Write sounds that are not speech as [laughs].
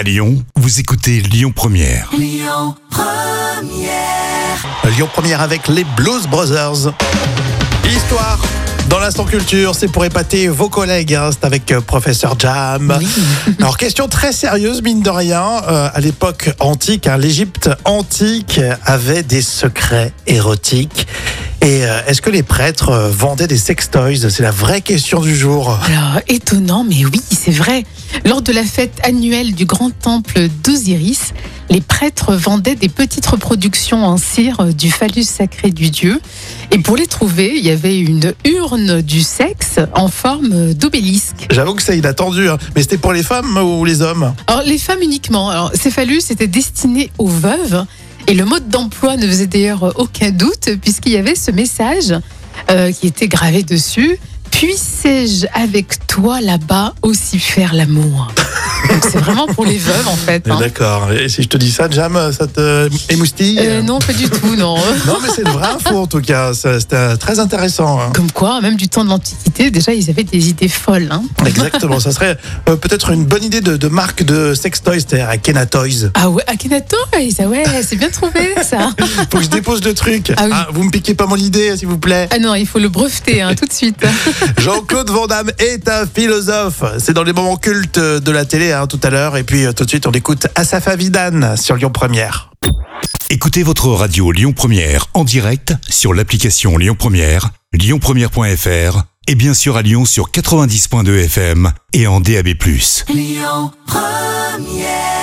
À Lyon, vous écoutez Lyon Première. Lyon Première avec les Blues Brothers. Histoire. Dans l'instant culture, c'est pour épater vos collègues. hein, C'est avec euh, professeur Jam. [laughs] Alors question très sérieuse, mine de rien. Euh, à l'époque antique, hein, l'Égypte antique avait des secrets érotiques. Et euh, est-ce que les prêtres euh, vendaient des sextoys? C'est la vraie question du jour. Alors, étonnant, mais oui, c'est vrai. Lors de la fête annuelle du grand temple d'Osiris, les prêtres vendaient des petites reproductions en cire du phallus sacré du dieu. Et pour les trouver, il y avait une urne du sexe en forme d'obélisque. J'avoue que c'est inattendu, hein. mais c'était pour les femmes ou les hommes? Alors, les femmes uniquement. Alors, ces phallus étaient destinés aux veuves. Et le mode d'emploi ne faisait d'ailleurs aucun doute, puisqu'il y avait ce message euh, qui était gravé dessus. Puissais-je avec toi là-bas aussi faire l'amour? Donc c'est vraiment pour les veuves en fait. hein. D'accord. Et si je te dis ça, Jam, ça te émoustille Euh, non, pas du tout, non. [laughs] Non, mais c'est une vraie info en tout cas. C'était très intéressant. hein. Comme quoi, même du temps de l'Antiquité, déjà, ils avaient des idées folles. hein. [laughs] Exactement. Ça serait euh, peut-être une bonne idée de, de marque de sextoys, c'est-à-dire Akena Toys. Ah ouais, Akhenaton, ça, ouais, c'est bien trouvé ça. [laughs] Faut que je dépose le truc. Ah oui. vous me piquez pas mon idée, s'il vous plaît. Ah non, il faut le breveter tout de suite. Jean-Claude Van Damme est un philosophe. C'est dans les moments cultes de la télé hein, tout à l'heure. Et puis euh, tout de suite, on écoute Asaf Avidan sur Lyon Première. Écoutez votre radio Lyon Première en direct sur l'application Lyon Première, lyonpremière.fr et bien sûr à Lyon sur 90.2 FM et en DAB+. Lyon Première